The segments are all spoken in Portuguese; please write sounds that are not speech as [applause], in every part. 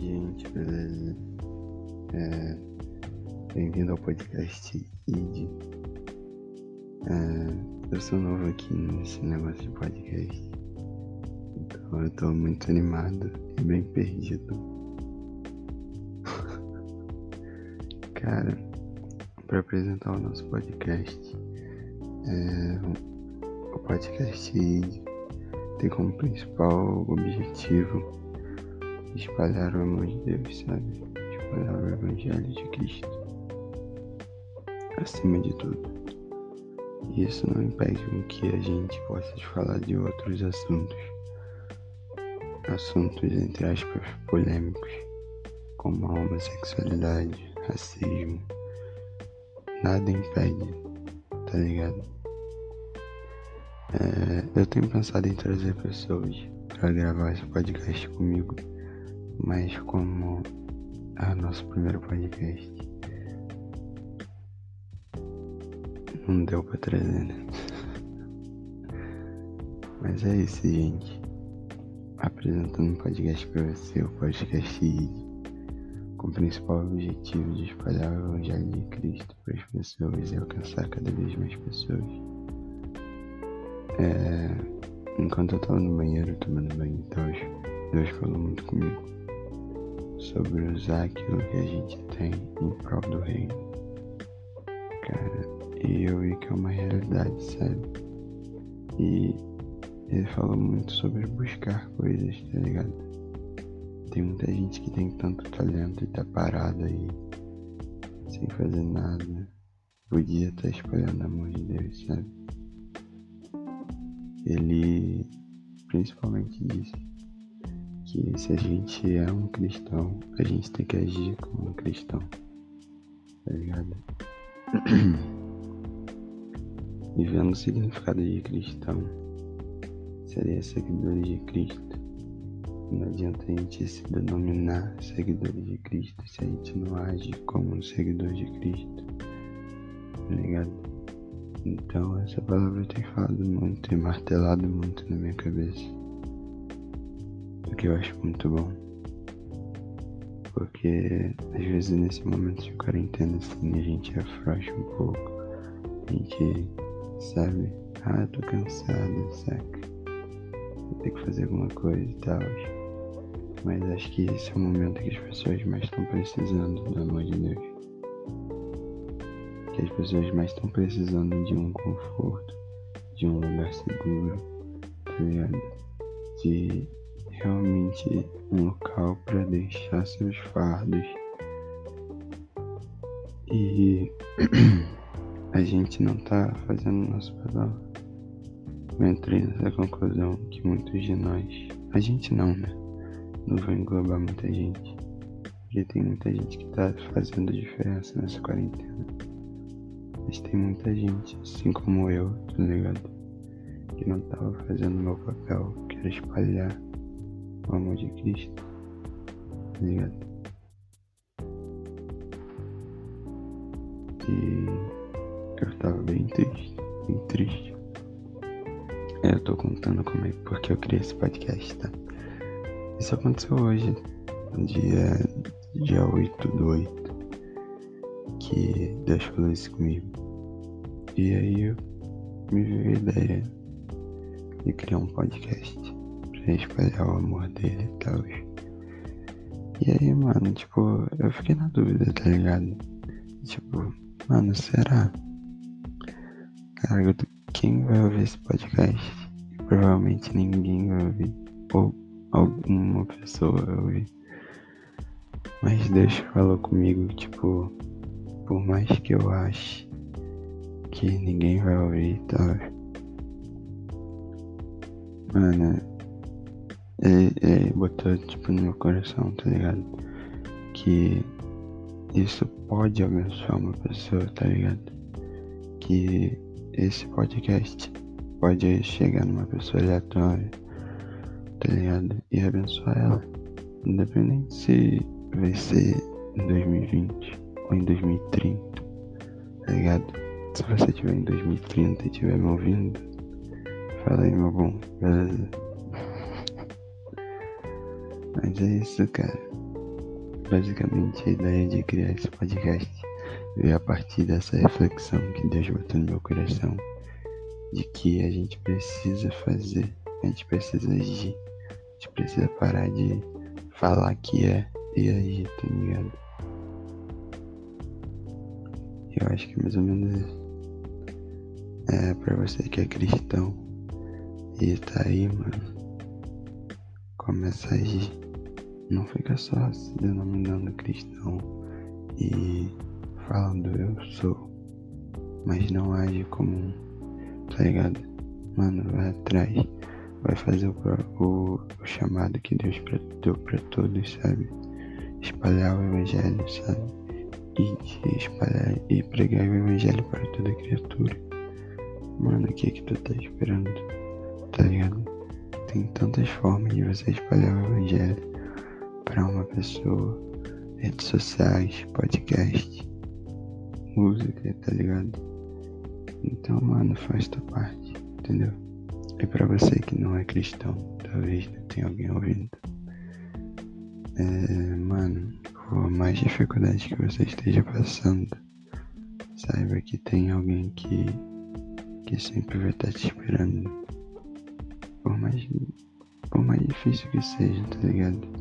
gente, beleza? É, Bem-vindo ao podcast ID. É, eu sou novo aqui nesse negócio de podcast, então eu tô muito animado e bem perdido. [laughs] Cara, para apresentar o nosso podcast, é, o podcast ID tem como principal objetivo espalhar o amor de Deus, sabe? Espalhar o Evangelho de Cristo. Acima de tudo. Isso não impede que a gente possa falar de outros assuntos. Assuntos, entre aspas, polêmicos, como a homossexualidade, racismo. Nada impede, tá ligado? É, eu tenho pensado em trazer pessoas para gravar esse podcast comigo, mas como é o nosso primeiro podcast, não deu para trazer, né? [laughs] Mas é isso, gente. Apresentando um podcast para você, o podcast com o principal objetivo de espalhar o Evangelho de Cristo para as pessoas e alcançar cada vez mais pessoas. É, enquanto eu tava no banheiro tomando banho e tal, Deus falou muito comigo sobre usar aquilo que a gente tem em prol do reino. Cara, e eu vi que é uma realidade, sabe? E ele falou muito sobre buscar coisas, tá ligado? Tem muita gente que tem tanto talento e tá parado aí, sem fazer nada. Podia estar tá espalhando amor de Deus, sabe? ele principalmente disse que se a gente é um cristão, a gente tem que agir como um cristão. Tá ligado? [clears throat] E vendo o significado de cristão, seria seguidores de Cristo. Não adianta a gente se denominar seguidores de Cristo se a gente não age como um seguidor de Cristo. Tá ligado? Então essa palavra tem falado muito e martelado muito na minha cabeça. O que eu acho muito bom. Porque às vezes nesse momento de quarentena assim a gente afrouxa um pouco. A gente sabe, ah, tô cansado, saca? Vou ter que fazer alguma coisa e tal. Mas acho que esse é o momento que as pessoas mais estão precisando do amor de Deus que as pessoas mais estão precisando de um conforto, de um lugar seguro, tá ligado? De realmente um local para deixar seus fardos. E [clears throat] a gente não tá fazendo nosso papel. Eu entrei nessa conclusão que muitos de nós, a gente não, né? Não vou englobar muita gente. Porque tem muita gente que tá fazendo diferença nessa quarentena. Mas tem muita gente, assim como eu, tá ligado? Que não tava fazendo o meu papel, que era espalhar o amor de Cristo, tá ligado? E eu tava bem triste, bem triste. Eu tô contando como é porque eu criei esse podcast, tá? Isso aconteceu hoje, dia, dia 8 do 8 que Deus falou isso comigo. E aí eu me veio a ideia de criar um podcast pra espalhar o amor dele e tal. E aí, mano, tipo, eu fiquei na dúvida, tá ligado? Tipo, mano, será? Cara, quem vai ouvir esse podcast? Provavelmente ninguém vai ouvir. Ou alguma pessoa vai ouvir. Mas Deus falou comigo, tipo, por mais que eu ache que ninguém vai ouvir e tal. Mano, ele, ele botou tipo no meu coração, tá ligado? Que isso pode abençoar uma pessoa, tá ligado? Que esse podcast pode chegar numa pessoa aleatória, tá ligado? E abençoar ela. Independente se vai ser em 2020 ou em 2030, tá ligado? Se você estiver em 2030 e estiver me ouvindo, fala aí, meu bom, beleza? Mas é isso, cara. basicamente a ideia de criar esse podcast veio a partir dessa reflexão que Deus botou no meu coração de que a gente precisa fazer, a gente precisa agir, a gente precisa parar de falar que é e agir, tá ligado? Eu acho que é mais ou menos isso. É pra você que é cristão e tá aí, mano. Começa a agir. Não fica só se denominando cristão e falando eu sou, mas não age como um, tá ligado? Mano, vai atrás, vai fazer o, o, o chamado que Deus deu pra todos, sabe? Espalhar o evangelho, sabe? E espalhar e pregar o evangelho para toda criatura. Mano, o que é que tu tá esperando? Tá ligado? Tem tantas formas de você espalhar o evangelho para uma pessoa, redes sociais, podcast, música, tá ligado? Então, mano, faz tua parte, entendeu? E para você que não é cristão, talvez não tenha alguém ouvindo. É, mano, por mais dificuldade que você esteja passando, saiba que tem alguém que, que sempre vai estar te esperando. Por mais, por mais difícil que seja, tá ligado?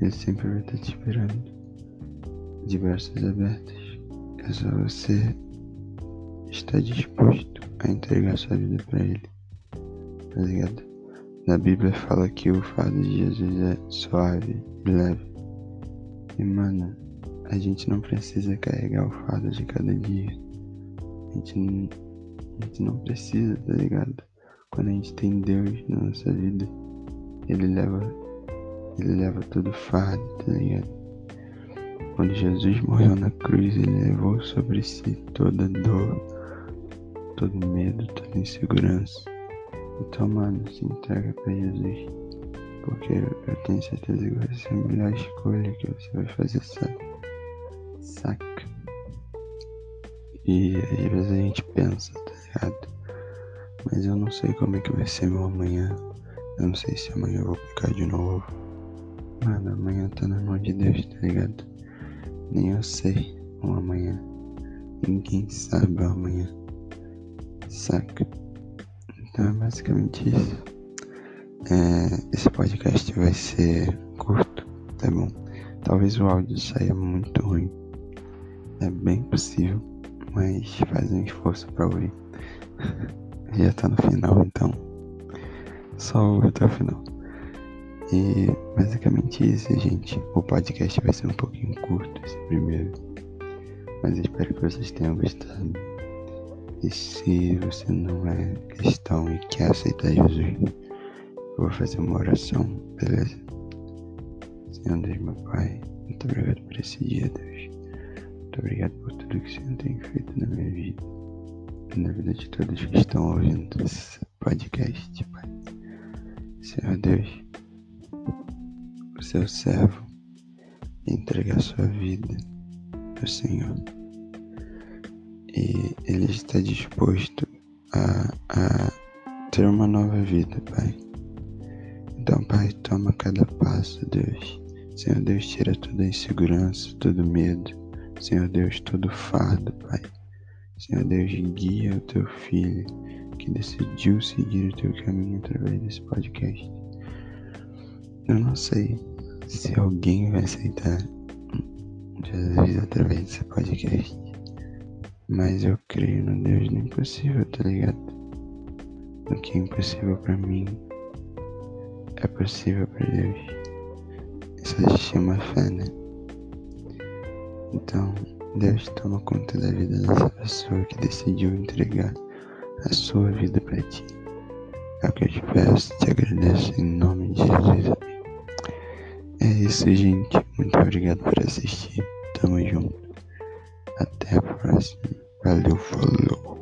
Ele sempre vai estar te esperando. De braços abertos. É só você estar disposto a entregar sua vida para Ele. Tá ligado? Na Bíblia fala que o fardo de Jesus é suave e leve. E mano, a gente não precisa carregar o fardo de cada dia. A gente não, a gente não precisa, tá ligado? Quando a gente tem Deus na nossa vida, Ele leva, Ele leva todo fardo, tá ligado? Quando Jesus morreu na cruz, ele levou sobre si toda dor, todo medo, toda insegurança. Então, mano, se entrega para Jesus. Porque eu tenho certeza que vai ser a melhor escolha que você vai fazer, sabe? Saca? E às vezes a gente pensa, tá ligado? Mas eu não sei como é que vai ser meu amanhã. Eu não sei se amanhã eu vou pecar de novo. Mano, amanhã tá na mão de Deus, tá ligado? Nem eu sei o amanhã. Ninguém sabe o amanhã. Saca? Então é basicamente isso. É, esse podcast vai ser curto, tá bom? Talvez o áudio saia muito ruim. É bem possível, mas faz um esforço pra ouvir. [laughs] Já tá no final, então só ouve até o final. E basicamente isso, gente. O podcast vai ser um pouquinho curto, esse primeiro. Mas espero que vocês tenham gostado. E se você não é cristão e quer aceitar Jesus, eu vou fazer uma oração, beleza? Senhor Deus, meu Pai, muito obrigado por esse dia, Deus. Muito obrigado por tudo que o Senhor tem feito na minha vida. E na vida de todos que estão ouvindo esse podcast, Pai. Senhor Deus seu servo e entregar sua vida ao Senhor. E Ele está disposto a, a ter uma nova vida, Pai. Então, Pai, toma cada passo, Deus. Senhor Deus, tira toda insegurança, todo medo. Senhor Deus, todo fardo, Pai. Senhor Deus, guia o teu filho que decidiu seguir o teu caminho através desse podcast. Eu não sei se alguém vai aceitar Jesus através desse podcast. Mas eu creio no Deus do impossível, tá ligado? O que é impossível para mim é possível para Deus. Isso se chama fé, né? Então, Deus toma conta da vida dessa pessoa que decidiu entregar a sua vida para ti. É o que eu te peço, te agradeço em nome de Jesus. Isso, gente. Muito obrigado por assistir. Tamo junto. Até a próxima. Valeu, falou.